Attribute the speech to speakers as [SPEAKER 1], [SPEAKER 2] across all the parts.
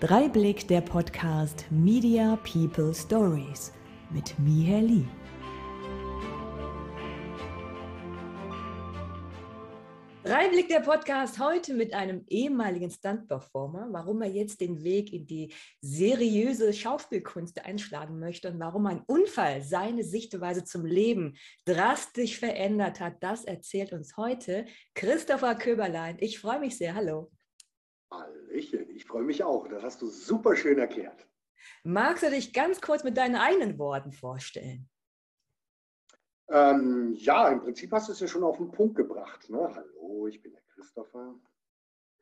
[SPEAKER 1] Dreiblick der Podcast Media People Stories mit Miher Lee. Dreiblick der Podcast heute mit einem ehemaligen Stunt-Performer, warum er jetzt den Weg in die seriöse Schauspielkunst einschlagen möchte und warum ein Unfall seine Sichtweise zum Leben drastisch verändert hat, das erzählt uns heute Christopher Köberlein. Ich freue mich sehr. Hallo.
[SPEAKER 2] Hallöchen, ich freue mich auch. Das hast du super schön erklärt.
[SPEAKER 1] Magst du dich ganz kurz mit deinen eigenen Worten vorstellen?
[SPEAKER 2] Ähm, ja, im Prinzip hast du es ja schon auf den Punkt gebracht. Ne? Hallo, ich bin der Christopher.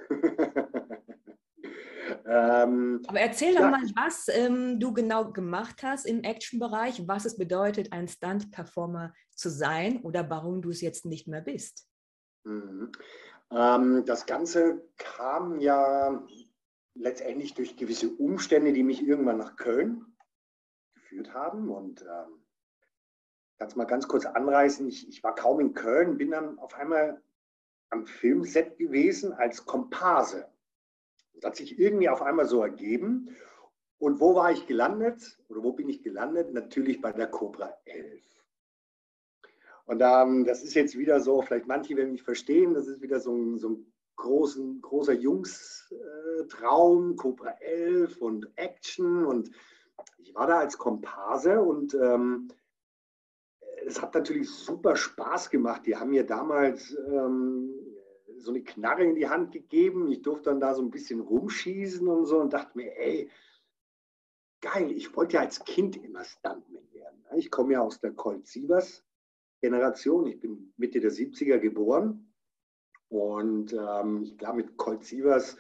[SPEAKER 1] ähm, Aber erzähl doch ja, mal, was ähm, du genau gemacht hast im Action-Bereich, was es bedeutet, ein Stunt-Performer zu sein oder warum du es jetzt nicht mehr bist.
[SPEAKER 2] Mhm. Ähm, das Ganze kam ja letztendlich durch gewisse Umstände, die mich irgendwann nach Köln geführt haben. Und ähm, kann es mal ganz kurz anreißen. Ich, ich war kaum in Köln, bin dann auf einmal am Filmset gewesen als Komparse. Das hat sich irgendwie auf einmal so ergeben. Und wo war ich gelandet? Oder wo bin ich gelandet? Natürlich bei der Cobra 11. Und ähm, das ist jetzt wieder so, vielleicht manche werden mich verstehen, das ist wieder so ein, so ein großen, großer Jungs-Traum, äh, Cobra 11 und Action. Und ich war da als Komparse und ähm, es hat natürlich super Spaß gemacht. Die haben mir damals ähm, so eine Knarre in die Hand gegeben. Ich durfte dann da so ein bisschen rumschießen und so und dachte mir, ey, geil, ich wollte ja als Kind immer Stuntman werden. Ich komme ja aus der Colt Sievers Generation. Ich bin Mitte der 70er geboren und ähm, ich glaube mit Colt Sievers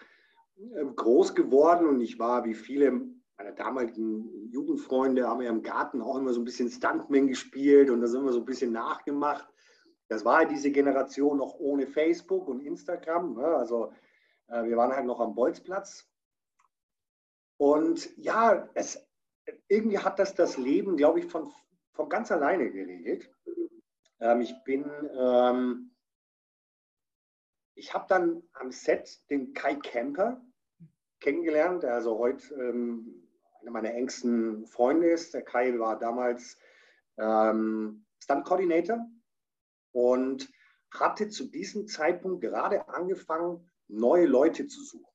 [SPEAKER 2] äh, groß geworden und ich war wie viele meiner damaligen Jugendfreunde, haben wir im Garten auch immer so ein bisschen Stuntman gespielt und da sind wir so ein bisschen nachgemacht. Das war halt diese Generation noch ohne Facebook und Instagram. Ne? Also äh, wir waren halt noch am Bolzplatz. Und ja, es, irgendwie hat das das Leben, glaube ich, von, von ganz alleine geregelt. Ähm, ich bin, ähm, ich habe dann am Set den Kai Camper kennengelernt, der also heute ähm, einer meiner engsten Freunde ist. Der Kai war damals ähm, Stunt Coordinator und hatte zu diesem Zeitpunkt gerade angefangen, neue Leute zu suchen.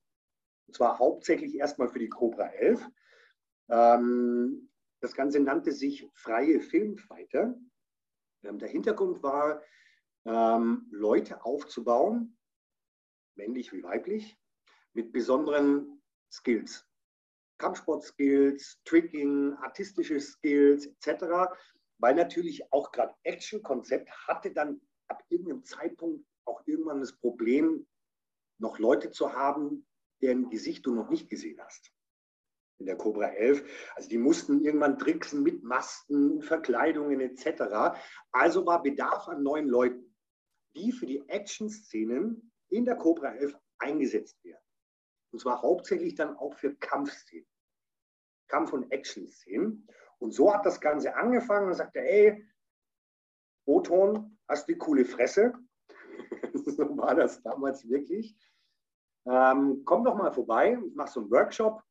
[SPEAKER 2] Und zwar hauptsächlich erstmal für die Cobra 11. Ähm, das Ganze nannte sich Freie Filmfighter. Ähm, der Hintergrund war, ähm, Leute aufzubauen, männlich wie weiblich, mit besonderen Skills. Kampfsport-Skills, Tricking, artistische Skills etc. Weil natürlich auch gerade Action-Konzept hatte dann ab irgendeinem Zeitpunkt auch irgendwann das Problem, noch Leute zu haben, deren Gesicht du noch nicht gesehen hast in der Cobra 11. Also die mussten irgendwann tricksen mit Masken, Verkleidungen etc. Also war Bedarf an neuen Leuten, die für die Action-Szenen in der Cobra 11 eingesetzt werden. Und zwar hauptsächlich dann auch für Kampfszenen. Kampf- und Action-Szenen. Und so hat das Ganze angefangen und sagte, ey, Oton, hast du die coole Fresse? so war das damals wirklich. Ähm, komm doch mal vorbei, ich mache so einen Workshop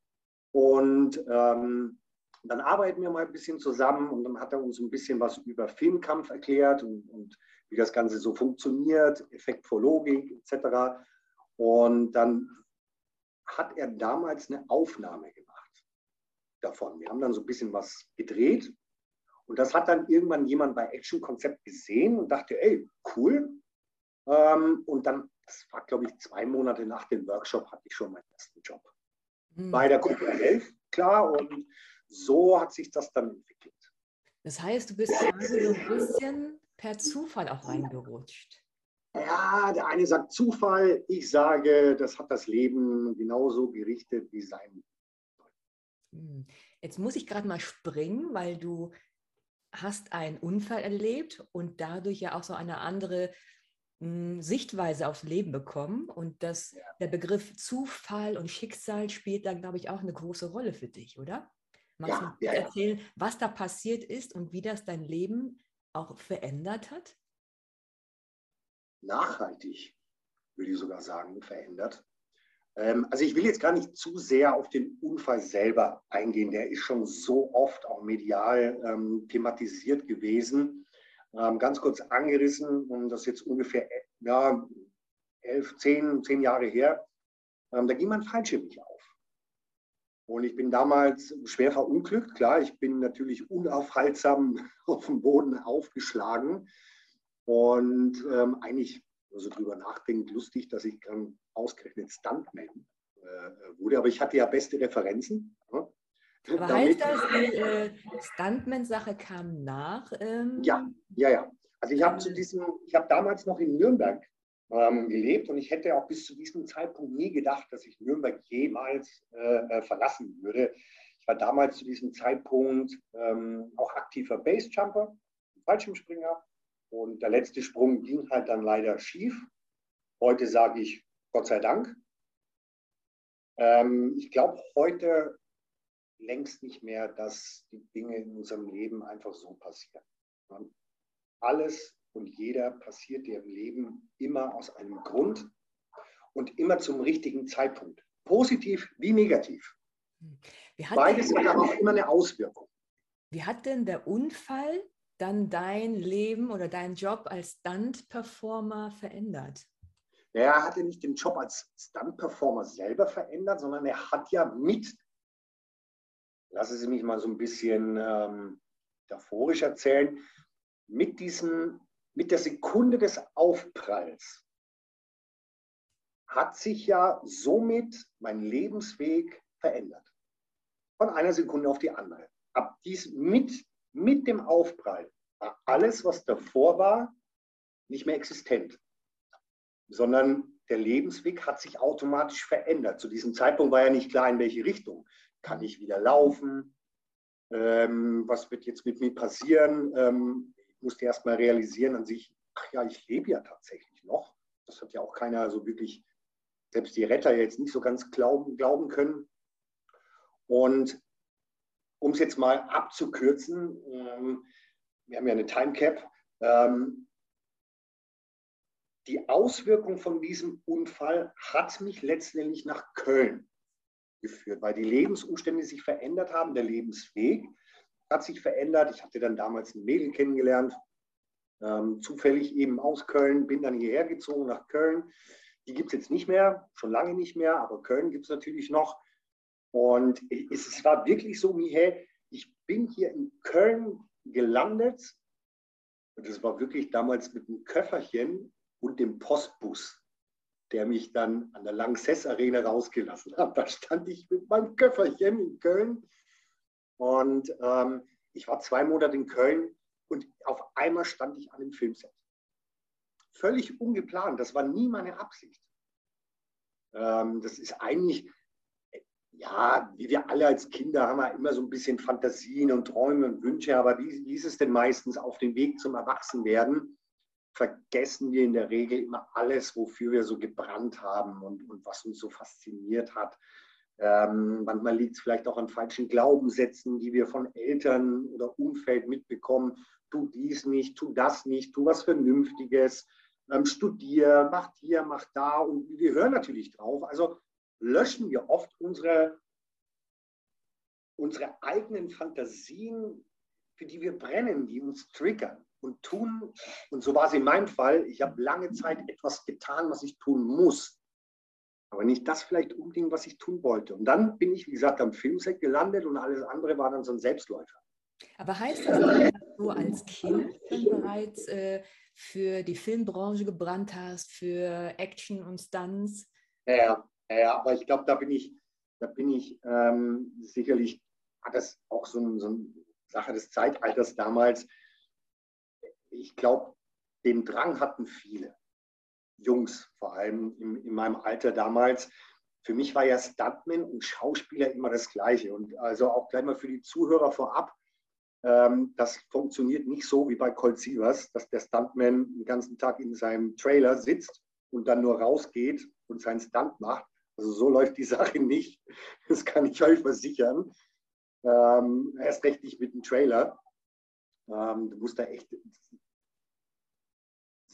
[SPEAKER 2] und ähm, dann arbeiten wir mal ein bisschen zusammen und dann hat er uns ein bisschen was über Filmkampf erklärt und, und wie das Ganze so funktioniert, Effekt vor Logik etc. Und dann hat er damals eine Aufnahme gemacht davon. Wir haben dann so ein bisschen was gedreht und das hat dann irgendwann jemand bei Action Konzept gesehen und dachte, ey, cool. Ähm, und dann, das war glaube ich zwei Monate nach dem Workshop, hatte ich schon meinen ersten Job mhm. bei der Gruppe 11, klar. Und so hat sich das dann entwickelt.
[SPEAKER 1] Das heißt, du bist quasi so ein bisschen per Zufall auch reingerutscht.
[SPEAKER 2] Ja, der eine sagt Zufall, ich sage, das hat das Leben genauso gerichtet wie sein.
[SPEAKER 1] Hm. Jetzt muss ich gerade mal springen, weil du hast einen Unfall erlebt und dadurch ja auch so eine andere Sichtweise aufs Leben bekommen und dass ja. der Begriff Zufall und Schicksal spielt da, glaube ich, auch eine große Rolle für dich, oder? Magst ja, du ja, erzählen, was da passiert ist und wie das dein Leben auch verändert hat?
[SPEAKER 2] Nachhaltig, würde ich sogar sagen, verändert. Ähm, also ich will jetzt gar nicht zu sehr auf den Unfall selber eingehen. Der ist schon so oft auch medial ähm, thematisiert gewesen. Ähm, ganz kurz angerissen, und das ist jetzt ungefähr ja, elf, zehn, zehn Jahre her. Ähm, da ging mein Fallschirm nicht auf. Und ich bin damals schwer verunglückt. Klar, ich bin natürlich unaufhaltsam auf dem Boden aufgeschlagen. Und ähm, eigentlich, so drüber nachdenkt, lustig, dass ich dann ausgerechnet Stuntman äh, wurde. Aber ich hatte ja beste Referenzen.
[SPEAKER 1] Aber heißt das, die äh, Stuntman-Sache kam nach?
[SPEAKER 2] Ähm... Ja, ja, ja. Also ich habe zu diesem, ich habe damals noch in Nürnberg ähm, gelebt und ich hätte auch bis zu diesem Zeitpunkt nie gedacht, dass ich Nürnberg jemals äh, äh, verlassen würde. Ich war damals zu diesem Zeitpunkt ähm, auch aktiver Basejumper, Fallschirmspringer und der letzte Sprung ging halt dann leider schief. Heute sage ich Gott sei Dank. Ähm, ich glaube heute längst nicht mehr, dass die Dinge in unserem Leben einfach so passieren. Alles und jeder passiert dir im Leben immer aus einem Grund und immer zum richtigen Zeitpunkt. Positiv wie negativ. Beides hat aber auch immer eine Auswirkung.
[SPEAKER 1] Wie hat denn der Unfall dann dein Leben oder deinen Job als Stunt-Performer verändert?
[SPEAKER 2] Er hatte nicht den Job als Stunt-Performer selber verändert, sondern er hat ja mit, lassen Sie mich mal so ein bisschen ähm, metaphorisch erzählen, mit diesem mit der Sekunde des Aufpralls hat sich ja somit mein Lebensweg verändert. Von einer Sekunde auf die andere. Ab dies mit, mit dem Aufprall war alles, was davor war, nicht mehr existent, sondern der Lebensweg hat sich automatisch verändert. Zu diesem Zeitpunkt war ja nicht klar, in welche Richtung. Kann ich wieder laufen? Ähm, was wird jetzt mit mir passieren? Ähm, musste erst mal realisieren an sich, ach ja, ich lebe ja tatsächlich noch. Das hat ja auch keiner so wirklich, selbst die Retter jetzt nicht so ganz glauben, glauben können. Und um es jetzt mal abzukürzen, ähm, wir haben ja eine Timecap, ähm, die Auswirkung von diesem Unfall hat mich letztendlich nach Köln geführt, weil die Lebensumstände sich verändert haben, der Lebensweg hat sich verändert. Ich hatte dann damals ein Mädel kennengelernt, ähm, zufällig eben aus Köln, bin dann hierher gezogen nach Köln. Die gibt es jetzt nicht mehr, schon lange nicht mehr, aber Köln gibt es natürlich noch. Und es, es war wirklich so, hey, ich bin hier in Köln gelandet. Und das war wirklich damals mit einem Köfferchen und dem Postbus, der mich dann an der Lanxess Arena rausgelassen hat. Da stand ich mit meinem Köfferchen in Köln und ähm, ich war zwei Monate in Köln und auf einmal stand ich an dem Filmset. Völlig ungeplant, das war nie meine Absicht. Ähm, das ist eigentlich, ja, wie wir alle als Kinder haben wir immer so ein bisschen Fantasien und Träume und Wünsche, aber wie, wie ist es denn meistens auf dem Weg zum Erwachsenwerden? Vergessen wir in der Regel immer alles, wofür wir so gebrannt haben und, und was uns so fasziniert hat. Ähm, manchmal liegt es vielleicht auch an falschen Glaubenssätzen, die wir von Eltern oder Umfeld mitbekommen. Tu dies nicht, tu das nicht, tu was Vernünftiges, ähm, studier, mach hier, mach da. Und wir hören natürlich drauf. Also löschen wir oft unsere, unsere eigenen Fantasien, für die wir brennen, die uns triggern und tun. Und so war es in meinem Fall. Ich habe lange Zeit etwas getan, was ich tun muss aber nicht das vielleicht unbedingt, was ich tun wollte. Und dann bin ich, wie gesagt, am Filmset gelandet und alles andere war dann so ein Selbstläufer.
[SPEAKER 1] Aber heißt das, dass du als Kind bereits äh, für die Filmbranche gebrannt hast, für Action und Stunts?
[SPEAKER 2] Ja, ja, aber ich glaube, da bin ich, da bin ich ähm, sicherlich, hat das auch so, ein, so eine Sache des Zeitalters damals. Ich glaube, den Drang hatten viele. Jungs, vor allem in, in meinem Alter damals. Für mich war ja Stuntman und Schauspieler immer das Gleiche. Und also auch gleich mal für die Zuhörer vorab, ähm, das funktioniert nicht so wie bei Colt Sievers, dass der Stuntman den ganzen Tag in seinem Trailer sitzt und dann nur rausgeht und seinen Stunt macht. Also so läuft die Sache nicht. Das kann ich euch versichern. Ähm, erst recht nicht mit dem Trailer. Ähm, du musst da echt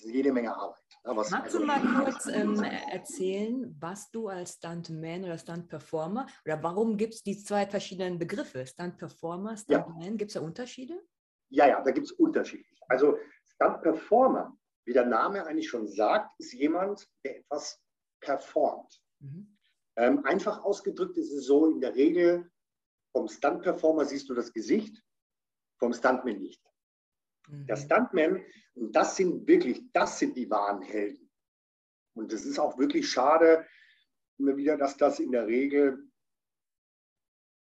[SPEAKER 2] jede Menge Arbeit.
[SPEAKER 1] Ne, Magst also, du mal kurz ähm, erzählen, was du als Stuntman oder Stunt-Performer oder warum gibt es die zwei verschiedenen Begriffe? Stunt-Performer, Stuntman, ja. gibt es da Unterschiede?
[SPEAKER 2] Ja, ja, da gibt es Unterschiede. Also Stunt-Performer, wie der Name eigentlich schon sagt, ist jemand, der etwas performt. Mhm. Ähm, einfach ausgedrückt ist es so, in der Regel vom Stunt-Performer siehst du das Gesicht, vom Stuntman nicht. Der mhm. Stuntman, und das sind wirklich, das sind die wahren Helden. Und es ist auch wirklich schade, immer wieder, dass das in der Regel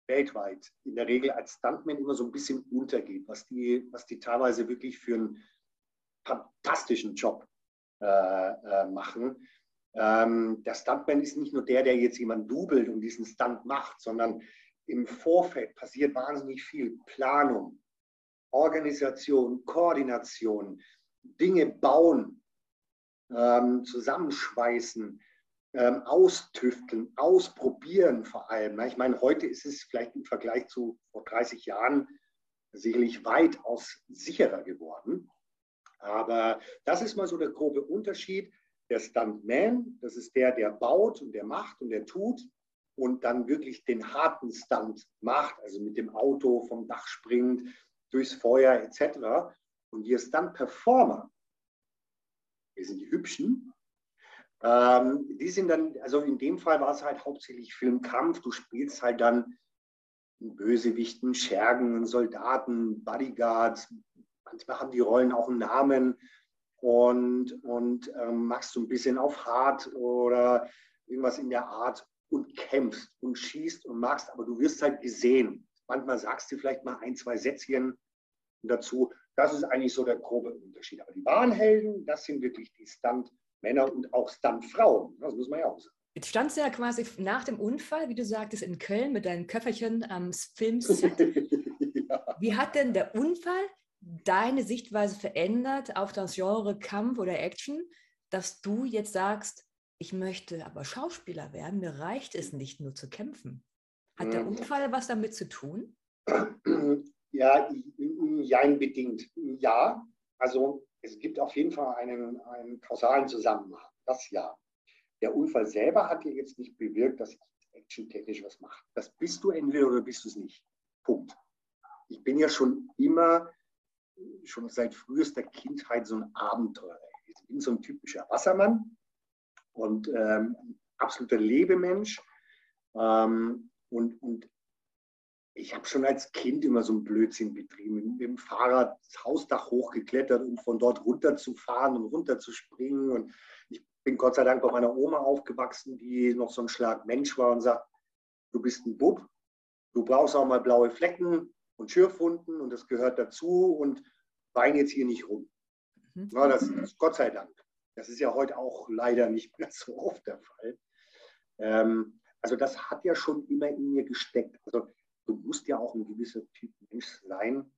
[SPEAKER 2] weltweit, in der Regel als Stuntman immer so ein bisschen untergeht, was die, was die teilweise wirklich für einen fantastischen Job äh, äh, machen. Ähm, der Stuntman ist nicht nur der, der jetzt jemanden dubelt und diesen Stunt macht, sondern im Vorfeld passiert wahnsinnig viel Planung, Organisation, Koordination, Dinge bauen, ähm, zusammenschweißen, ähm, austüfteln, ausprobieren vor allem. Ich meine, heute ist es vielleicht im Vergleich zu vor 30 Jahren sicherlich weitaus sicherer geworden. Aber das ist mal so der grobe Unterschied. Der Stuntman, das ist der, der baut und der macht und der tut und dann wirklich den harten Stunt macht, also mit dem Auto vom Dach springt, durchs Feuer etc. Und wir Stunt-Performer, wir sind die Hübschen, ähm, die sind dann, also in dem Fall war es halt hauptsächlich Filmkampf. Du spielst halt dann Bösewichten, Schergen, Soldaten, Bodyguards. Manchmal haben die Rollen auch einen Namen und, und ähm, machst du ein bisschen auf hart oder irgendwas in der Art und kämpfst und schießt und machst, aber du wirst halt gesehen. Manchmal sagst du vielleicht mal ein, zwei Sätzchen dazu. Das ist eigentlich so der grobe Unterschied. Aber die wahren Helden, das sind wirklich die Stunt-Männer und auch Stunt-Frauen. Das muss man ja auch sagen.
[SPEAKER 1] Jetzt standst du ja quasi nach dem Unfall, wie du sagtest, in Köln mit deinem Köfferchen am Filmset. ja. Wie hat denn der Unfall deine Sichtweise verändert auf das Genre Kampf oder Action, dass du jetzt sagst, ich möchte aber Schauspieler werden, mir reicht es nicht nur zu kämpfen. Hat der hm. Unfall was damit zu tun?
[SPEAKER 2] Ja, jein bedingt. Ja, also es gibt auf jeden Fall einen, einen kausalen Zusammenhang. Das ja. Der Unfall selber hat dir jetzt nicht bewirkt, dass ich actiontechnisch was mache. Das bist du entweder oder bist du es nicht. Punkt. Ich bin ja schon immer, schon seit frühester Kindheit so ein Abenteurer. Ich bin so ein typischer Wassermann und ähm, absoluter Lebemensch. Ähm, und, und ich habe schon als Kind immer so einen Blödsinn betrieben, mit dem Fahrrad das Hausdach hochgeklettert, um von dort runterzufahren und runterzuspringen. Und ich bin Gott sei Dank bei meiner Oma aufgewachsen, die noch so ein Schlag Mensch war und sagt, du bist ein Bub, du brauchst auch mal blaue Flecken und Schürfwunden und das gehört dazu und wein jetzt hier nicht rum. Mhm. Ja, das ist Gott sei Dank. Das ist ja heute auch leider nicht mehr so oft der Fall. Ähm, also das hat ja schon immer in mir gesteckt. Also du musst ja auch ein gewisser Typ Mensch sein,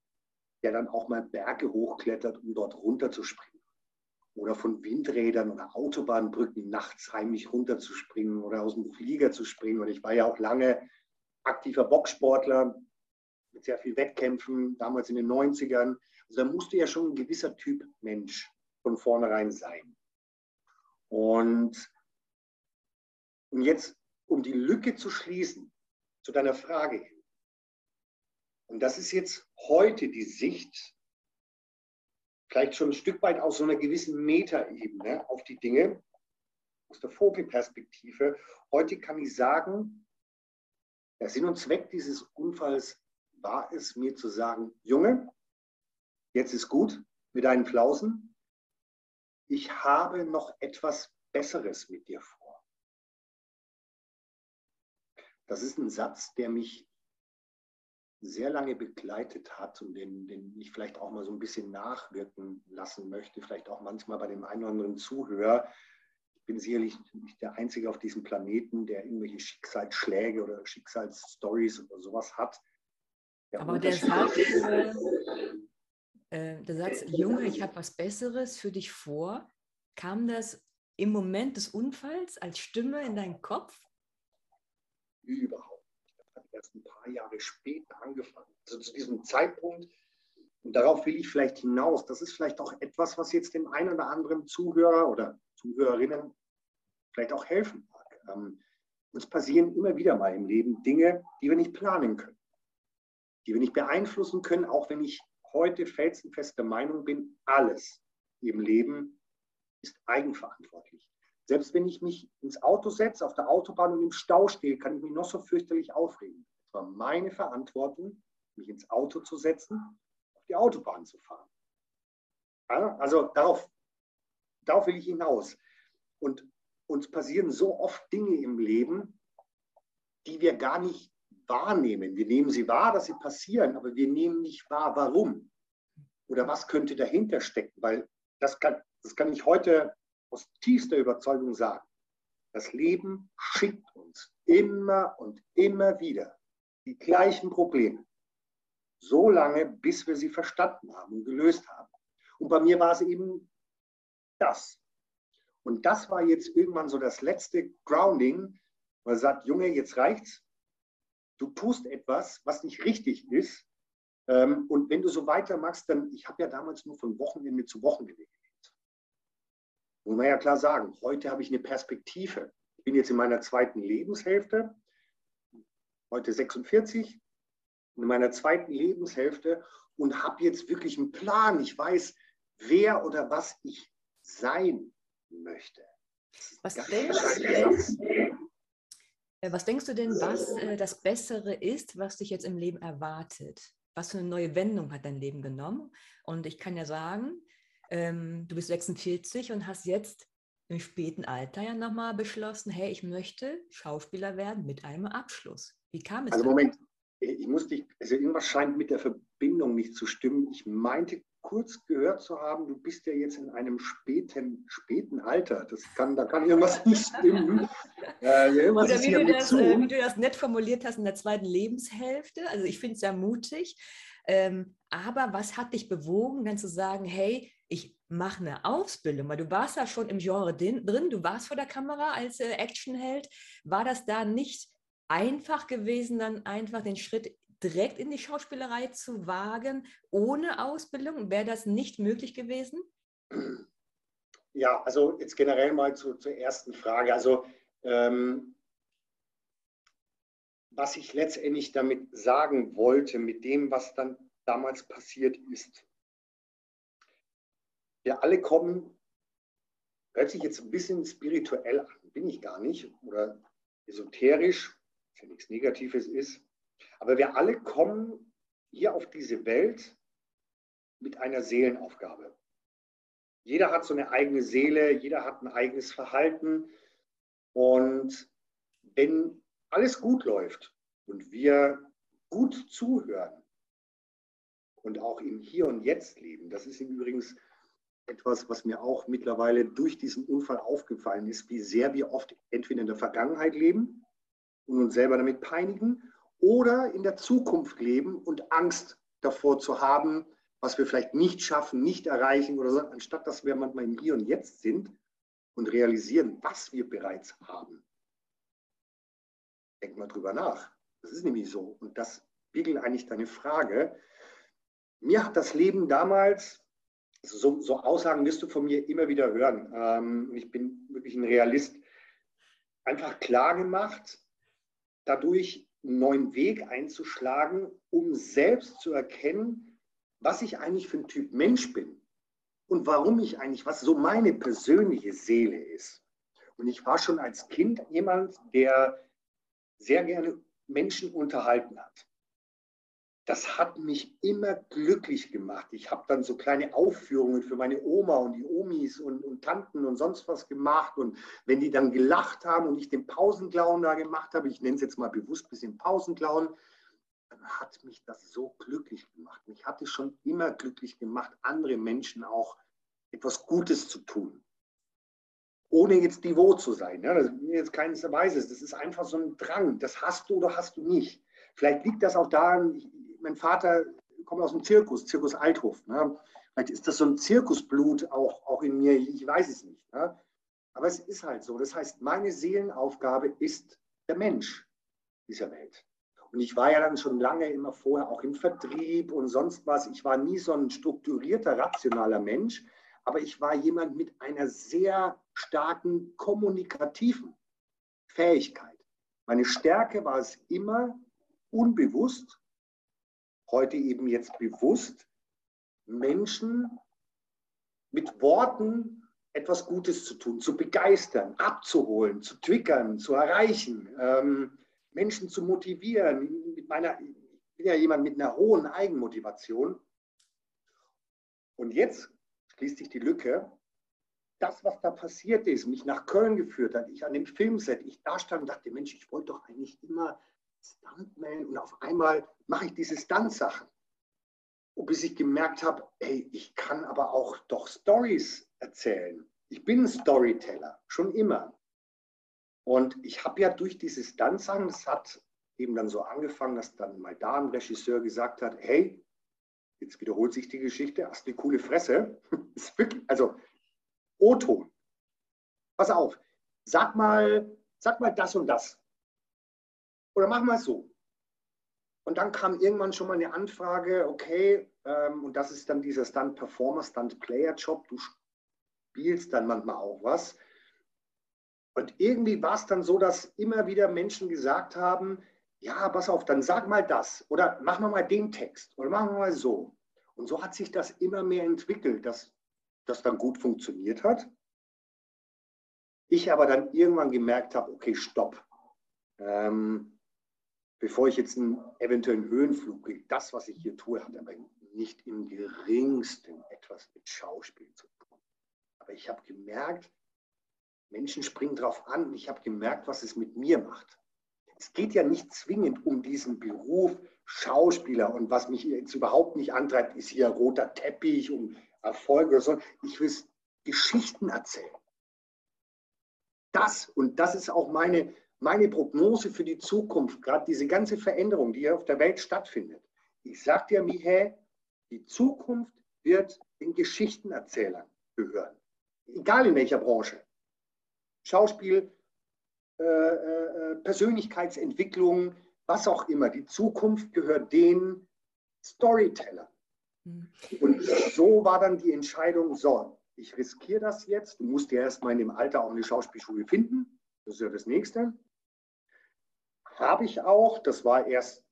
[SPEAKER 2] der dann auch mal Berge hochklettert, um dort runterzuspringen. Oder von Windrädern oder Autobahnbrücken nachts heimlich runterzuspringen oder aus dem Flieger zu springen. Und ich war ja auch lange aktiver Boxsportler mit sehr viel Wettkämpfen, damals in den 90ern. Also da musste ja schon ein gewisser Typ Mensch von vornherein sein. Und, und jetzt, um die Lücke zu schließen, zu deiner Frage hin, und das ist jetzt heute die Sicht, vielleicht schon ein Stück weit aus so einer gewissen Metaebene auf die Dinge, aus der Vogelperspektive. Heute kann ich sagen, der Sinn und Zweck dieses Unfalls war es, mir zu sagen, Junge, jetzt ist gut mit deinen Flausen. Ich habe noch etwas Besseres mit dir vor. Das ist ein Satz, der mich sehr lange begleitet hat und den, den ich vielleicht auch mal so ein bisschen nachwirken lassen möchte, vielleicht auch manchmal bei dem einen oder anderen Zuhörer. Ich bin sicherlich nicht der Einzige auf diesem Planeten, der irgendwelche Schicksalsschläge oder Schicksalsstories oder sowas hat.
[SPEAKER 1] Der Aber der Satz, äh, äh, der Satz, Junge, ich habe was Besseres für dich vor, kam das im Moment des Unfalls als Stimme in deinen Kopf?
[SPEAKER 2] Überhaupt erst ein paar Jahre später angefangen. Also zu diesem Zeitpunkt Und darauf will ich vielleicht hinaus. Das ist vielleicht auch etwas, was jetzt dem einen oder anderen Zuhörer oder Zuhörerinnen vielleicht auch helfen mag. Ähm, uns passieren immer wieder mal im Leben Dinge, die wir nicht planen können, die wir nicht beeinflussen können, auch wenn ich heute felsenfest der Meinung bin, alles im Leben ist eigenverantwortlich. Selbst wenn ich mich ins Auto setze, auf der Autobahn und im Stau stehe, kann ich mich noch so fürchterlich aufregen. Es war meine Verantwortung, mich ins Auto zu setzen, auf die Autobahn zu fahren. Ja, also darauf, darauf will ich hinaus. Und uns passieren so oft Dinge im Leben, die wir gar nicht wahrnehmen. Wir nehmen sie wahr, dass sie passieren, aber wir nehmen nicht wahr, warum. Oder was könnte dahinter stecken, weil das kann, das kann ich heute aus tiefster Überzeugung sagen. Das Leben schickt uns immer und immer wieder die gleichen Probleme. So lange, bis wir sie verstanden haben und gelöst haben. Und bei mir war es eben das. Und das war jetzt irgendwann so das letzte Grounding, wo er sagt, Junge, jetzt reicht's. Du tust etwas, was nicht richtig ist. Ähm, und wenn du so weitermachst, dann, ich habe ja damals nur von Wochenende zu Wochenende gelebt. Muss man ja klar sagen, heute habe ich eine Perspektive. Ich bin jetzt in meiner zweiten Lebenshälfte, heute 46, in meiner zweiten Lebenshälfte und habe jetzt wirklich einen Plan. Ich weiß, wer oder was ich sein möchte.
[SPEAKER 1] Was denkst, äh, was denkst du denn, was äh, das Bessere ist, was dich jetzt im Leben erwartet? Was für eine neue Wendung hat dein Leben genommen? Und ich kann ja sagen, ähm, du bist 46 und hast jetzt im späten Alter ja nochmal beschlossen, hey, ich möchte Schauspieler werden mit einem Abschluss. Wie kam es?
[SPEAKER 2] Also Moment, ich muss dich, also irgendwas scheint mit der Verbindung nicht zu stimmen. Ich meinte kurz gehört zu haben, du bist ja jetzt in einem späten, späten Alter. Das kann, da kann irgendwas nicht stimmen.
[SPEAKER 1] Äh, Oder wie du, das, äh, wie du, das, nett formuliert hast in der zweiten Lebenshälfte. Also ich finde es sehr mutig. Ähm, aber was hat dich bewogen, dann zu sagen, hey, ich mache eine Ausbildung, weil du warst ja schon im Genre drin, du warst vor der Kamera als äh, Actionheld. War das da nicht einfach gewesen, dann einfach den Schritt direkt in die Schauspielerei zu wagen, ohne Ausbildung? Wäre das nicht möglich gewesen?
[SPEAKER 2] Ja, also jetzt generell mal zu, zur ersten Frage. Also ähm, was ich letztendlich damit sagen wollte, mit dem, was dann damals passiert ist. Wir alle kommen, hört sich jetzt ein bisschen spirituell an, bin ich gar nicht, oder esoterisch, was ja nichts Negatives ist. Aber wir alle kommen hier auf diese Welt mit einer Seelenaufgabe. Jeder hat so eine eigene Seele, jeder hat ein eigenes Verhalten. Und wenn alles gut läuft und wir gut zuhören und auch im Hier und Jetzt leben, das ist übrigens etwas, was mir auch mittlerweile durch diesen Unfall aufgefallen ist, wie sehr wir oft entweder in der Vergangenheit leben und uns selber damit peinigen oder in der Zukunft leben und Angst davor zu haben, was wir vielleicht nicht schaffen, nicht erreichen oder so, anstatt dass wir manchmal im Hier und Jetzt sind und realisieren, was wir bereits haben. Denk mal drüber nach. Das ist nämlich so. Und das spiegelt eigentlich deine Frage. Mir hat das Leben damals, also so, so, Aussagen wirst du von mir immer wieder hören. Ähm, ich bin wirklich ein Realist. Einfach klar gemacht, dadurch einen neuen Weg einzuschlagen, um selbst zu erkennen, was ich eigentlich für ein Typ Mensch bin und warum ich eigentlich, was so meine persönliche Seele ist. Und ich war schon als Kind jemand, der sehr gerne Menschen unterhalten hat das hat mich immer glücklich gemacht. Ich habe dann so kleine Aufführungen für meine Oma und die Omis und, und, Tanten und sonst was gemacht. Und wenn die dann gelacht haben und ich den Pausenclown da gemacht habe, ich nenne es jetzt mal bewusst ein bisschen Pausenclown, dann hat mich das so glücklich gemacht. Mich hat es schon immer glücklich gemacht, andere Menschen auch etwas Gutes zu tun. Ohne jetzt devot zu sein. Ja, das ist jetzt keines Weises. Das ist einfach so ein Drang. Das hast du oder hast du nicht. Vielleicht liegt das auch daran, mein Vater kommt aus dem Zirkus, Zirkus Althof. Ne? Vielleicht ist das so ein Zirkusblut auch, auch in mir, ich weiß es nicht. Ne? Aber es ist halt so. Das heißt, meine Seelenaufgabe ist der Mensch dieser Welt. Und ich war ja dann schon lange immer vorher auch im Vertrieb und sonst was. Ich war nie so ein strukturierter, rationaler Mensch, aber ich war jemand mit einer sehr starken kommunikativen Fähigkeit. Meine Stärke war es immer unbewusst, heute eben jetzt bewusst, Menschen mit Worten etwas Gutes zu tun, zu begeistern, abzuholen, zu triggern, zu erreichen, ähm, Menschen zu motivieren. Mit meiner, ich bin ja jemand mit einer hohen Eigenmotivation. Und jetzt schließt sich die Lücke. Das, was da passiert ist, mich nach Köln geführt hat, ich an dem Filmset, ich da stand und dachte, Mensch, ich wollte doch eigentlich immer Stuntman und auf einmal mache ich diese Stunt-Sachen. Und bis ich gemerkt habe, ey, ich kann aber auch doch Stories erzählen. Ich bin ein Storyteller, schon immer. Und ich habe ja durch diese Stunt-Sachen, das hat eben dann so angefangen, dass dann mal da ein Regisseur gesagt hat, hey, jetzt wiederholt sich die Geschichte, hast eine coole Fresse. also O-Ton. Pass auf, sag mal, sag mal das und das. Oder mach mal so. Und dann kam irgendwann schon mal eine Anfrage, okay, ähm, und das ist dann dieser Stunt-Performer, Stunt-Player-Job, du spielst dann manchmal auch was. Und irgendwie war es dann so, dass immer wieder Menschen gesagt haben, ja, pass auf, dann sag mal das oder machen wir mal den Text oder machen wir mal so. Und so hat sich das immer mehr entwickelt, dass das dann gut funktioniert hat. Ich aber dann irgendwann gemerkt habe, okay, stopp. Ähm, bevor ich jetzt einen eventuellen Höhenflug kriege, das, was ich hier tue, hat aber nicht im geringsten etwas mit Schauspiel zu tun. Aber ich habe gemerkt, Menschen springen drauf an und ich habe gemerkt, was es mit mir macht. Es geht ja nicht zwingend um diesen Beruf Schauspieler und was mich jetzt überhaupt nicht antreibt, ist hier roter Teppich um Erfolg oder so. Ich will Geschichten erzählen. Das und das ist auch meine, meine Prognose für die Zukunft, gerade diese ganze Veränderung, die hier auf der Welt stattfindet. Ich sage dir, Michael, die Zukunft wird den Geschichtenerzählern gehören. Egal in welcher Branche. Schauspiel, äh, äh, Persönlichkeitsentwicklung, was auch immer. Die Zukunft gehört den Storyteller. Mhm. Und so war dann die Entscheidung, so, ich riskiere das jetzt. Du musst ja erstmal in dem Alter auch eine Schauspielschule finden. Das ist ja das Nächste. Habe ich auch. Das war erst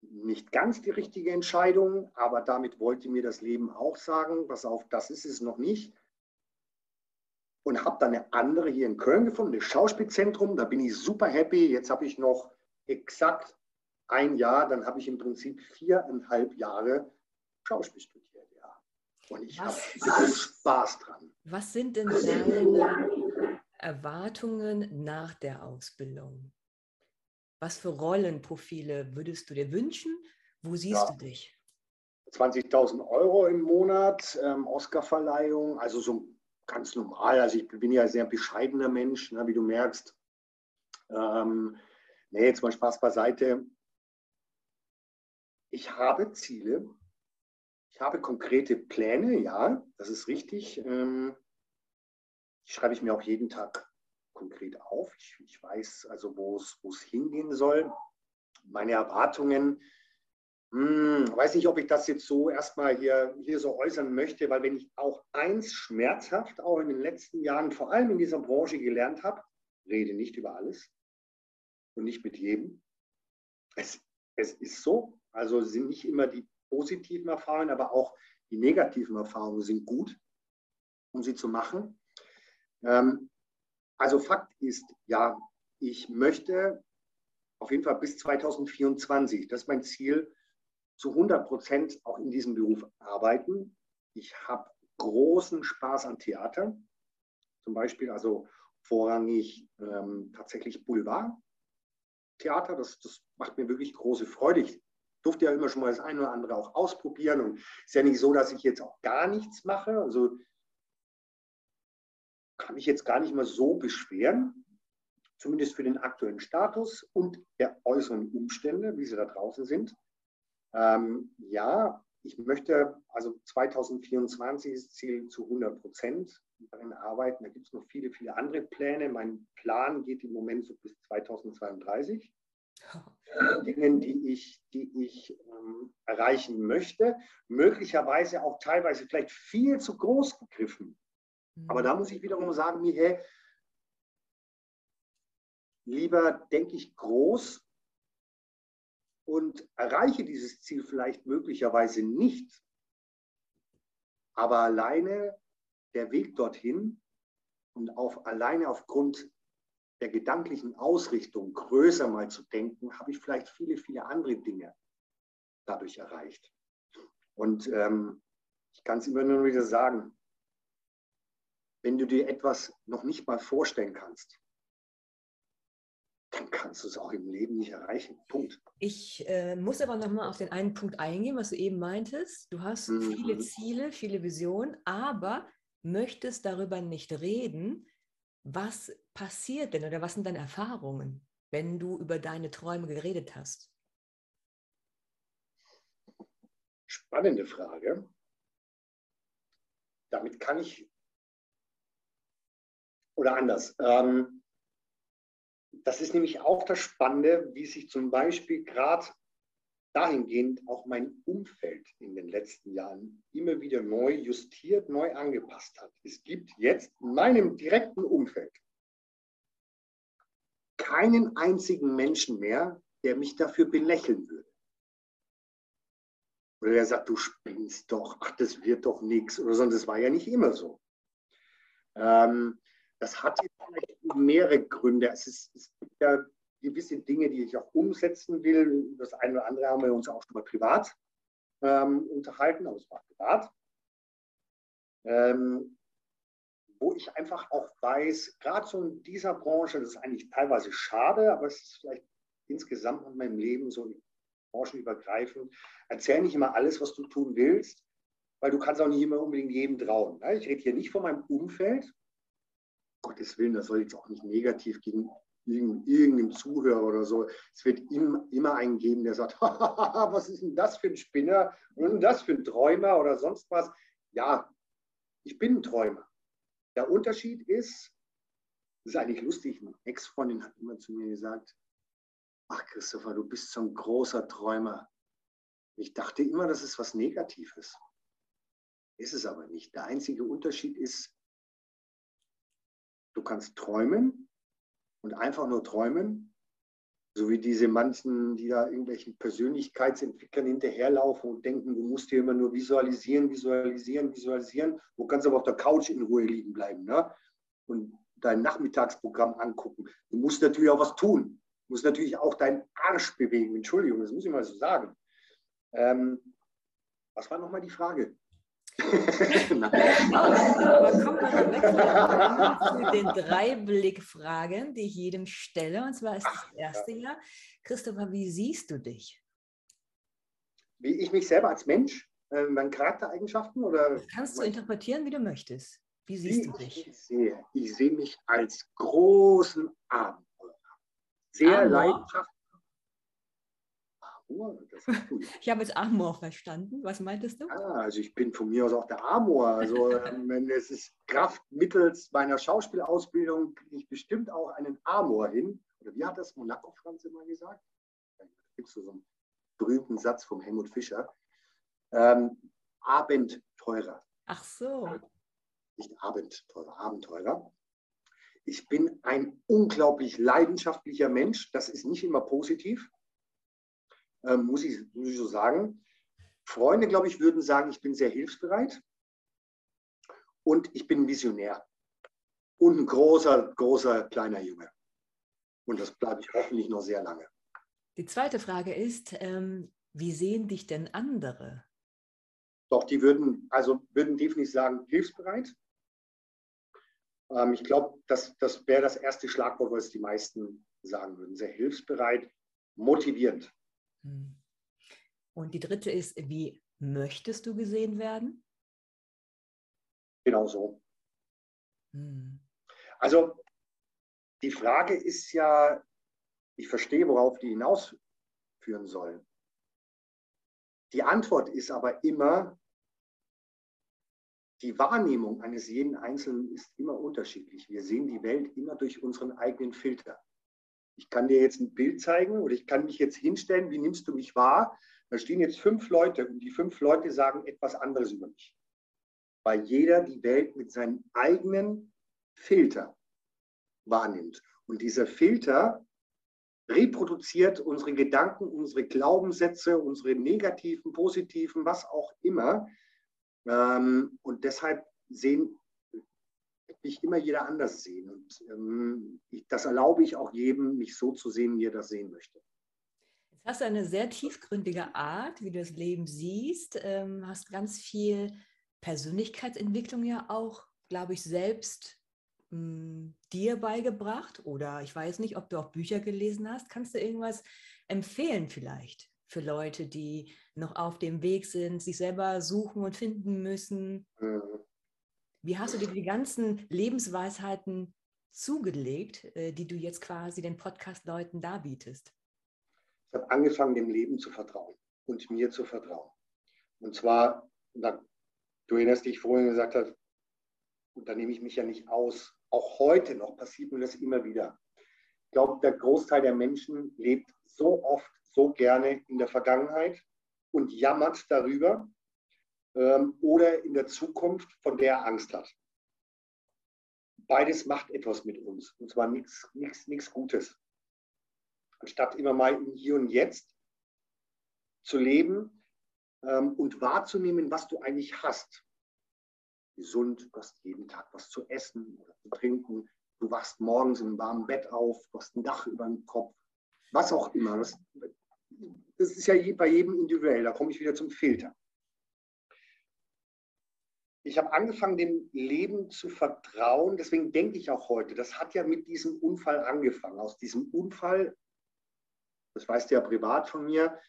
[SPEAKER 2] nicht ganz die richtige Entscheidung, aber damit wollte mir das Leben auch sagen, pass auf, das ist es noch nicht und habe dann eine andere hier in Köln gefunden, das Schauspielzentrum. Da bin ich super happy. Jetzt habe ich noch exakt ein Jahr, dann habe ich im Prinzip viereinhalb Jahre Schauspiel studiert. Ja. Und ich habe Spaß dran.
[SPEAKER 1] Was sind denn deine Erwartungen nach der Ausbildung? Was für Rollenprofile würdest du dir wünschen? Wo siehst ja. du dich?
[SPEAKER 2] 20.000 Euro im Monat, ähm, Oscarverleihung, also so ganz normal. Also ich bin ja ein sehr bescheidener Mensch, ne, wie du merkst. Ähm, nee, jetzt mal Spaß beiseite. Ich habe Ziele. Ich habe konkrete Pläne, ja, das ist richtig. Ähm, die schreibe ich mir auch jeden Tag konkret auf. Ich, ich weiß also, wo es hingehen soll. Meine Erwartungen hm, weiß nicht, ob ich das jetzt so erstmal hier, hier so äußern möchte, weil wenn ich auch eins schmerzhaft auch in den letzten Jahren, vor allem in dieser Branche gelernt habe, rede nicht über alles und nicht mit jedem. Es, es ist so, also sind nicht immer die positiven Erfahrungen, aber auch die negativen Erfahrungen sind gut, um sie zu machen. Ähm, also Fakt ist, ja, ich möchte auf jeden Fall bis 2024, das ist mein Ziel, zu 100 Prozent auch in diesem Beruf arbeiten. Ich habe großen Spaß an Theater, zum Beispiel also vorrangig ähm, tatsächlich Boulevard-Theater. Das, das macht mir wirklich große Freude. Ich durfte ja immer schon mal das eine oder andere auch ausprobieren und es ist ja nicht so, dass ich jetzt auch gar nichts mache. Also kann mich jetzt gar nicht mal so beschweren, zumindest für den aktuellen Status und der äußeren Umstände, wie sie da draußen sind. Ähm, ja, ich möchte also 2024 ist Ziel zu 100 Prozent darin arbeiten. Da gibt es noch viele, viele andere Pläne. Mein Plan geht im Moment so bis 2032. Dingen, die ich, die ich ähm, erreichen möchte, möglicherweise auch teilweise vielleicht viel zu groß gegriffen. Aber da muss ich wiederum sagen, hey, lieber denke ich groß und erreiche dieses Ziel vielleicht möglicherweise nicht. Aber alleine der Weg dorthin und auf, alleine aufgrund der gedanklichen Ausrichtung größer mal zu denken, habe ich vielleicht viele, viele andere Dinge dadurch erreicht. Und ähm, ich kann es immer nur wieder sagen, wenn du dir etwas noch nicht mal vorstellen kannst, dann kannst du es auch im Leben nicht erreichen. Punkt.
[SPEAKER 1] Ich äh, muss aber nochmal auf den einen Punkt eingehen, was du eben meintest. Du hast mhm. viele Ziele, viele Visionen, aber möchtest darüber nicht reden, was passiert denn oder was sind deine Erfahrungen, wenn du über deine Träume geredet hast?
[SPEAKER 2] Spannende Frage. Damit kann ich, oder anders, ähm, das ist nämlich auch das Spannende, wie sich zum Beispiel gerade dahingehend auch mein Umfeld in den letzten Jahren immer wieder neu justiert, neu angepasst hat. Es gibt jetzt in meinem direkten Umfeld keinen einzigen Menschen mehr, der mich dafür belächeln würde. Oder der sagt, du spinnst doch, ach, das wird doch nichts. Oder sonst, das war ja nicht immer so. Ähm, das hat vielleicht mehrere Gründe. Es, ist, es gibt ja gewisse Dinge, die ich auch umsetzen will. Das eine oder andere haben wir uns auch schon mal privat ähm, unterhalten, aber es war privat. Ähm, wo ich einfach auch weiß, gerade so in dieser Branche, das ist eigentlich teilweise schade, aber es ist vielleicht insgesamt in meinem Leben so branchenübergreifend. Erzähl nicht immer alles, was du tun willst, weil du kannst auch nicht immer unbedingt jedem trauen. Ich rede hier nicht von meinem Umfeld. Gottes Willen, das soll jetzt auch nicht negativ gegen irgendeinem Zuhörer oder so. Es wird immer einen geben, der sagt, was ist denn das für ein Spinner und das für ein Träumer oder sonst was. Ja, ich bin ein Träumer. Der Unterschied ist, das ist eigentlich lustig, eine Ex-Freundin hat immer zu mir gesagt, ach Christopher, du bist so ein großer Träumer. Ich dachte immer, das ist was Negatives. Ist es aber nicht. Der einzige Unterschied ist, du kannst träumen und einfach nur träumen, so wie diese manchen, die da irgendwelchen Persönlichkeitsentwicklern hinterherlaufen und denken, du musst hier immer nur visualisieren, visualisieren, visualisieren. Du kannst aber auf der Couch in Ruhe liegen bleiben ne? und dein Nachmittagsprogramm angucken. Du musst natürlich auch was tun. Du musst natürlich auch deinen Arsch bewegen. Entschuldigung, das muss ich mal so sagen. Ähm, was war nochmal die Frage?
[SPEAKER 1] Aber kommen wir zu den drei Blickfragen, die ich jedem stelle. Und zwar ist das erste ja, Christopher, wie siehst du dich?
[SPEAKER 2] Wie ich mich selber als Mensch, äh, meine Charaktereigenschaften oder?
[SPEAKER 1] Das kannst du interpretieren, wie du möchtest. Wie siehst wie du dich?
[SPEAKER 2] Ich sehe, ich sehe mich als großen Abenteurer. Sehr leidenschaftlich
[SPEAKER 1] Amor. ich habe jetzt Amor verstanden. Was meintest du?
[SPEAKER 2] Ah, also ich bin von mir aus auch der Amor. Also ähm, wenn es ist Kraft mittels meiner Schauspielausbildung kriege ich bestimmt auch einen Amor hin. Oder wie hat das Monaco Franz immer gesagt? Da gibt es so einen berühmten Satz vom Helmut Fischer. Ähm, Abenteurer.
[SPEAKER 1] Ach so.
[SPEAKER 2] Nicht Abenteurer, Abenteurer. Ich bin ein unglaublich leidenschaftlicher Mensch. Das ist nicht immer positiv äh, muss, ich, muss ich so sagen. Freunde, glaube ich, würden sagen, ich bin sehr hilfsbereit und ich bin Visionär und ein großer, großer, kleiner Junge. Und das bleibe ich hoffentlich noch sehr lange.
[SPEAKER 1] Die zweite Frage ist, ähm, wie sehen dich denn andere?
[SPEAKER 2] Doch, die würden, also würden definitiv sagen, hilfsbereit. Ähm, ich glaube, das, das wäre das erste Schlagwort, was die meisten sagen würden. Sehr hilfsbereit, motivierend.
[SPEAKER 1] Hm. Und die dritte ist, wie möchtest du gesehen werden?
[SPEAKER 2] Genau so. Hm. Also die Frage ist ja, ich verstehe, worauf die hinausführen sollen. Die Antwort ist aber immer, die Wahrnehmung eines jeden Einzelnen ist immer unterschiedlich. Wir sehen die Welt immer durch unseren eigenen Filter. Ich kann dir jetzt ein Bild zeigen oder ich kann mich jetzt hinstellen, wie nimmst du mich wahr? Da stehen jetzt fünf Leute und die fünf Leute sagen etwas anderes über mich. Weil jeder die Welt mit seinem eigenen Filter wahrnimmt. Und dieser Filter reproduziert unsere Gedanken, unsere Glaubenssätze, unsere negativen, positiven, was auch immer. Ähm, und deshalb sehen mich immer jeder anders sehen. Und ähm, ich, das erlaube ich auch jedem, mich so zu sehen, wie er das sehen möchte.
[SPEAKER 1] Jetzt hast du eine sehr tiefgründige Art, wie du das Leben siehst, ähm, hast ganz viel Persönlichkeitsentwicklung ja auch, glaube ich, selbst mh, hm, dir beigebracht. Oder ich weiß nicht, ob du auch Bücher gelesen hast. Kannst du irgendwas empfehlen vielleicht für Leute, die noch auf dem Weg sind, sich selber suchen und finden müssen? Mhm. Wie hast du dir die ganzen Lebensweisheiten zugelegt, äh, die du jetzt quasi den Podcast-Leuten darbietest?
[SPEAKER 2] Ich habe angefangen, dem Leben zu vertrauen und mir zu vertrauen. Und zwar, du erinnerst dich vorhin gesagt hast, und da nehme ich mich ja nicht aus. Auch heute noch passiert mir das immer wieder. Ich glaube, der Großteil der Menschen lebt so oft, so gerne in der Vergangenheit und jammert darüber, oder in der Zukunft, von der er Angst hat. Beides macht etwas mit uns und zwar nichts Gutes. Anstatt immer mal im Hier und Jetzt zu leben ähm, und wahrzunehmen, was du eigentlich hast. Gesund, du hast jeden Tag was zu essen oder zu trinken. Du wachst morgens im warmen Bett auf, du hast ein Dach über dem Kopf, was auch immer. Das, das ist ja bei jedem individuell. Da komme ich wieder zum Filter ich habe angefangen, dem Leben zu vertrauen. Deswegen denke ich auch heute, das hat ja mit diesem Unfall angefangen. Aus diesem Unfall, das weißt du ja privat von mir,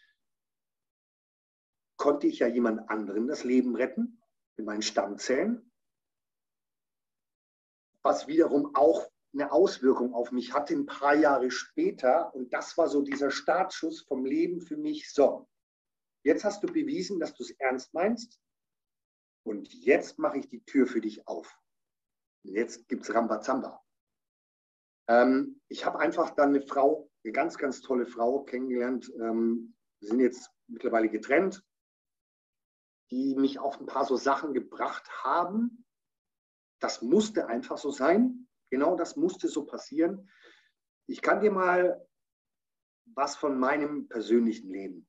[SPEAKER 2] konnte ich ja jemand anderen das Leben retten, in meinen Stammzellen, was wiederum auch eine Auswirkung auf mich hatte ein paar Jahre später. Und das war so dieser Startschuss vom Leben für mich. So, jetzt hast du bewiesen, dass du es ernst meinst und jetzt mache ich die Tür für dich auf. Jetzt gibt es Rambazamba. Ähm, ich habe einfach dann eine Frau, eine ganz, ganz tolle Frau kennengelernt. Ähm, wir sind jetzt mittlerweile getrennt, die mich auf ein paar so Sachen gebracht haben. Das musste einfach so sein. Genau das musste so passieren. Ich kann dir mal was von meinem persönlichen Leben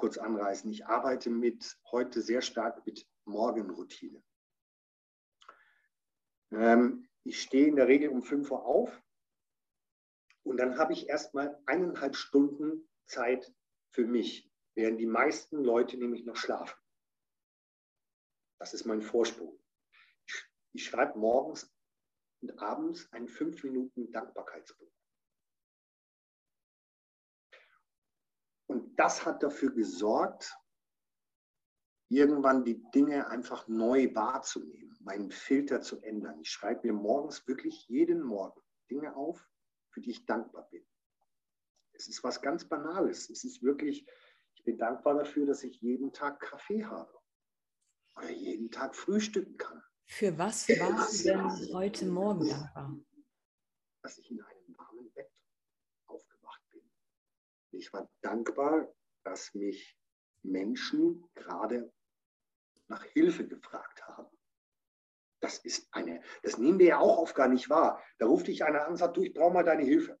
[SPEAKER 2] kurz anreißen. Ich arbeite mit heute sehr stark mit Morgenroutine. Ähm, ich stehe in der Regel um 5 Uhr auf und dann habe ich erstmal eineinhalb Stunden Zeit für mich, während die meisten Leute nämlich noch schlafen. Das ist mein Vorsprung. Ich, schreibe morgens und abends einen 5 Minuten Dankbarkeitsbuch. Und das hat dafür gesorgt, irgendwann die Dinge einfach neu wahrzunehmen, meinen Filter zu ändern. Ich schreibe mir morgens wirklich jeden Morgen Dinge auf, für die ich dankbar bin. Es ist was ganz Banales. Es ist wirklich, ich bin dankbar dafür, dass ich jeden Tag Kaffee habe oder jeden Tag frühstücken kann.
[SPEAKER 1] Für was warst du denn heute Morgen dankbar?
[SPEAKER 2] Dass ich in einem warmen Bett ich war dankbar, dass mich Menschen gerade nach Hilfe gefragt haben. Das ist eine, das nehmen wir ja auch oft gar nicht wahr. Da ruft dich einer an und sagt, du, ich brauche mal deine Hilfe.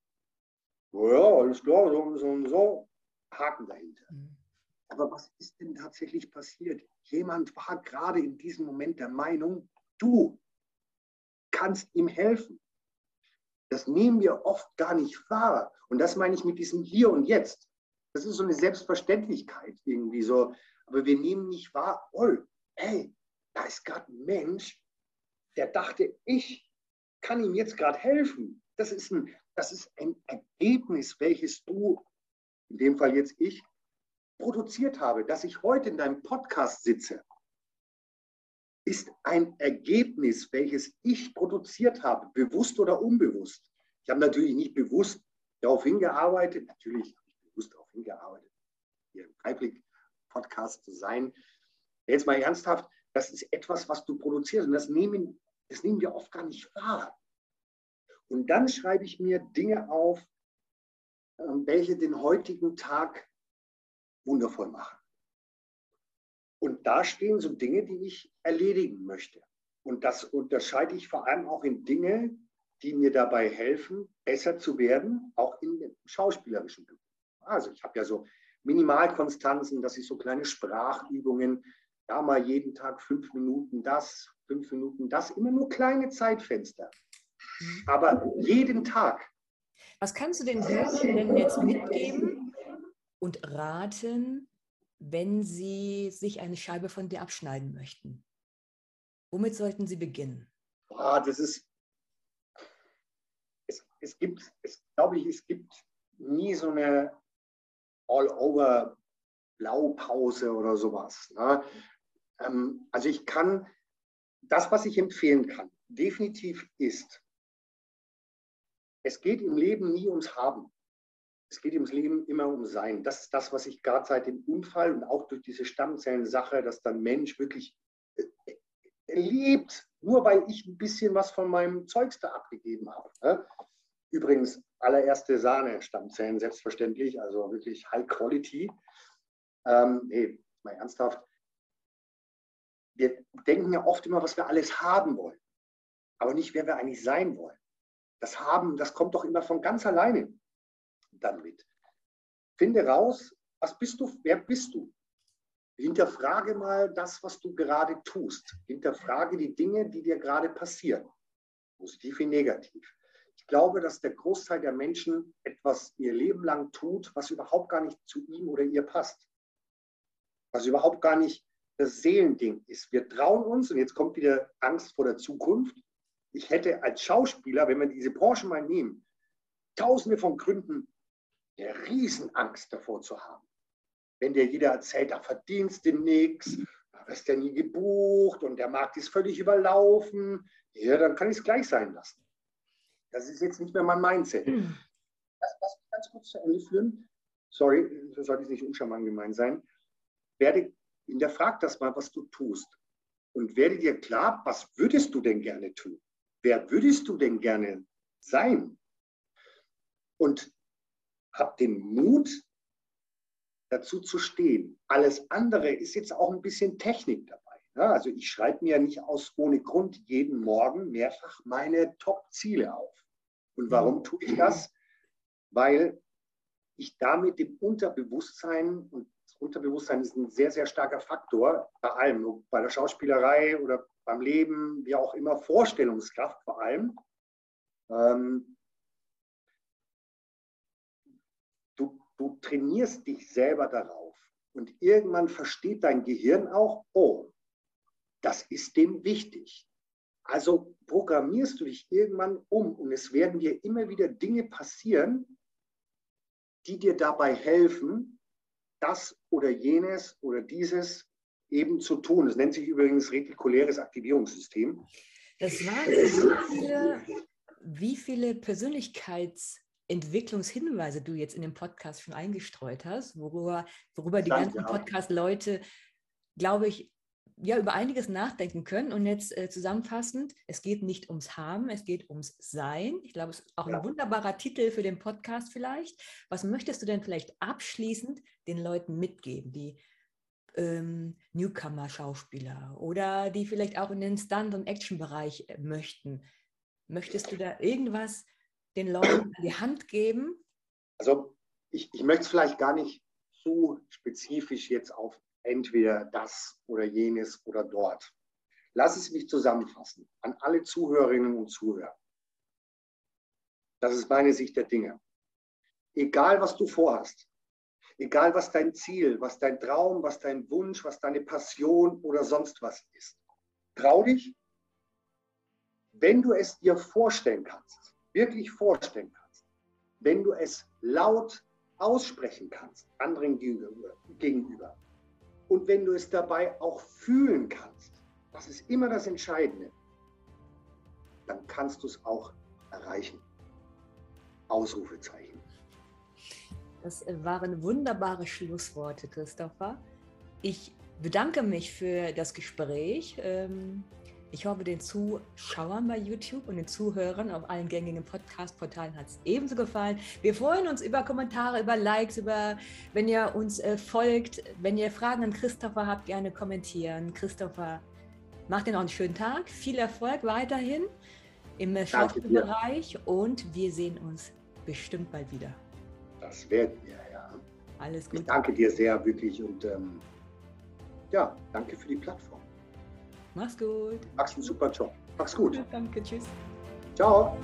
[SPEAKER 2] Ja, alles klar, so und so und so. Haken dahinter. Mhm. Aber was ist denn tatsächlich passiert? Jemand war gerade in diesem Moment der Meinung, du kannst ihm helfen. Das nehmen wir oft gar nicht wahr. Und das meine ich mit diesem Hier und Jetzt. Das ist so eine Selbstverständlichkeit irgendwie so. Aber wir nehmen nicht wahr, oh, hey, da ist gerade ein Mensch, der dachte, ich kann ihm jetzt gerade helfen. Das ist, ein, das ist ein Ergebnis, welches du, in dem Fall jetzt ich, produziert habe. Dass ich heute in deinem Podcast sitze, ist ein Ergebnis, welches ich produziert habe, bewusst oder unbewusst. Ich habe natürlich nicht bewusst darauf hingearbeitet, natürlich habe ich bewusst darauf hingearbeitet, hier im Dreiblick-Podcast zu sein. Jetzt mal ernsthaft, das ist etwas, was du produzierst und das nehmen, das nehmen wir oft gar nicht wahr. Und dann schreibe ich mir Dinge auf, ähm, welche den heutigen Tag wundervoll machen. Und da stehen so Dinge, die ich erledigen möchte. Und das unterscheide ich vor allem auch in Dinge, die mir dabei helfen, besser zu werden, auch in schauspielerischen Beruf. Also ich habe ja so Minimalkonstanzen, dass ich so kleine Sprachübungen, da mal jeden Tag fünf Minuten das, fünf Minuten das, immer nur kleine Zeitfenster. Mhm. Aber jeden Tag.
[SPEAKER 1] Was kannst du den Hörern denn jetzt mitgeben und raten, wenn sie sich eine Scheibe von dir abschneiden möchten? Womit sollten sie beginnen?
[SPEAKER 2] Ah, das ist, es, es gibt, es, glaube ich, es gibt nie so eine All-Over-Blaupause oder sowas. Ne? Ähm, also ich kann, das, was ich empfehlen kann, definitiv ist, es geht im Leben nie ums Haben. Es geht im Leben immer um Sein. Das ist das, was ich gerade seit dem Unfall und auch durch diese Stammzellensache, dass dann Mensch wirklich äh, lebt, nur weil ich ein bisschen was von meinem Zeugs da abgegeben habe. Ne? Übrigens, allererste Sahne Stammzellen, selbstverständlich, also wirklich High Quality. Ähm, nee, mal ernsthaft. Wir denken ja oft immer, was wir alles haben wollen, aber nicht, wer wir eigentlich sein wollen. Das Haben, das kommt doch immer von ganz alleine dann mit. Finde raus, was bist du, wer bist du? Hinterfrage mal das, was du gerade tust. Hinterfrage die Dinge, die dir gerade passieren. Positiv wie negativ. Ich glaube, dass der Großteil der Menschen etwas ihr Leben lang tut, was überhaupt gar nicht zu ihm oder ihr passt. Was überhaupt gar nicht das Seelending ist. Wir trauen uns, und jetzt kommt wieder Angst vor der Zukunft. Ich hätte als Schauspieler, wenn wir diese Branche mal nehmen, tausende von Gründen, eine Riesenangst davor zu haben wenn dir jeder erzählt, da verdienst du nichts, da wirst du nie gebucht und der Markt ist völlig überlaufen, ja, dann kann ich es gleich sein lassen. Das ist jetzt nicht mehr mein Mindset. Hm. Lass mich ganz kurz zu Ende führen. Sorry, das sollte nicht uncharmant gemeint sein. Werde, hinterfrag das mal, was du tust. Und werde dir klar, was würdest du denn gerne tun? Wer würdest du denn gerne sein? Und hab den Mut, dazu zu stehen. Alles andere ist jetzt auch ein bisschen Technik dabei. Ne? Also ich schreibe mir nicht aus ohne Grund jeden Morgen mehrfach meine Top-Ziele auf. Und warum tue ich das? Weil ich damit dem Unterbewusstsein, und Unterbewusstsein ist ein sehr, sehr starker Faktor, bei allem, bei der Schauspielerei oder beim Leben, wie auch immer, Vorstellungskraft vor allem, ähm, du trainierst dich selber darauf. Und irgendwann versteht dein Gehirn auch, oh, das ist dem wichtig. Also programmierst du dich irgendwann um und es werden dir immer wieder Dinge passieren, die dir dabei helfen, das oder jenes oder dieses eben zu tun. Das nennt sich übrigens retikuläres Aktivierungssystem.
[SPEAKER 1] Das waren wie viele, wie viele Persönlichkeits- Entwicklungshinweise du jetzt in dem Podcast schon eingestreut hast, worüber, worüber die ganzen Podcast-Leute, glaube ich, ja, über einiges nachdenken können. Und jetzt äh, zusammenfassend, es geht nicht ums Haben, es geht ums Sein. Ich glaube, es ist auch ja. ein wunderbarer Titel für den Podcast vielleicht. Was möchtest du denn vielleicht abschließend den Leuten mitgeben, die ähm, Newcomer-Schauspieler oder die vielleicht auch in den Stunt- und Action-Bereich äh, möchten? Möchtest du da irgendwas den Leuten an die Hand geben?
[SPEAKER 2] Also ich, ich möchte es vielleicht gar nicht zu spezifisch jetzt auf entweder das oder jenes oder dort. Lass es mich zusammenfassen an alle Zuhörerinnen und Zuhörer. Das ist meine Sicht der Dinge. Egal, was du vorhast, egal, was dein Ziel, was dein Traum, was dein Wunsch, was deine Passion oder sonst was ist, trau dich, wenn du es dir vorstellen kannst, wirklich vorstellen kannst, wenn du es laut aussprechen kannst, anderen gegenüber, und wenn du es dabei auch fühlen kannst, das ist immer das Entscheidende, dann kannst du es auch erreichen. Ausrufezeichen.
[SPEAKER 1] Das waren wunderbare Schlussworte, Christopher. Ich bedanke mich für das Gespräch. Ich hoffe, den Zuschauern bei YouTube und den Zuhörern auf allen gängigen Podcast-Portalen hat es ebenso gefallen. Wir freuen uns über Kommentare, über Likes, über, wenn ihr uns äh, folgt. Wenn ihr Fragen an Christopher habt, gerne kommentieren. Christopher, macht dir noch einen schönen Tag. Viel Erfolg weiterhin im Schauspielbereich und wir sehen uns bestimmt bald wieder.
[SPEAKER 2] Das werden wir, ja.
[SPEAKER 1] Alles gut.
[SPEAKER 2] Ich danke dir sehr, wirklich. Und ähm, ja, danke für die Plattform.
[SPEAKER 1] Mach's gut.
[SPEAKER 2] Mach's einen super Job. Mach's gut.
[SPEAKER 1] Danke, tschüss.
[SPEAKER 2] Ciao.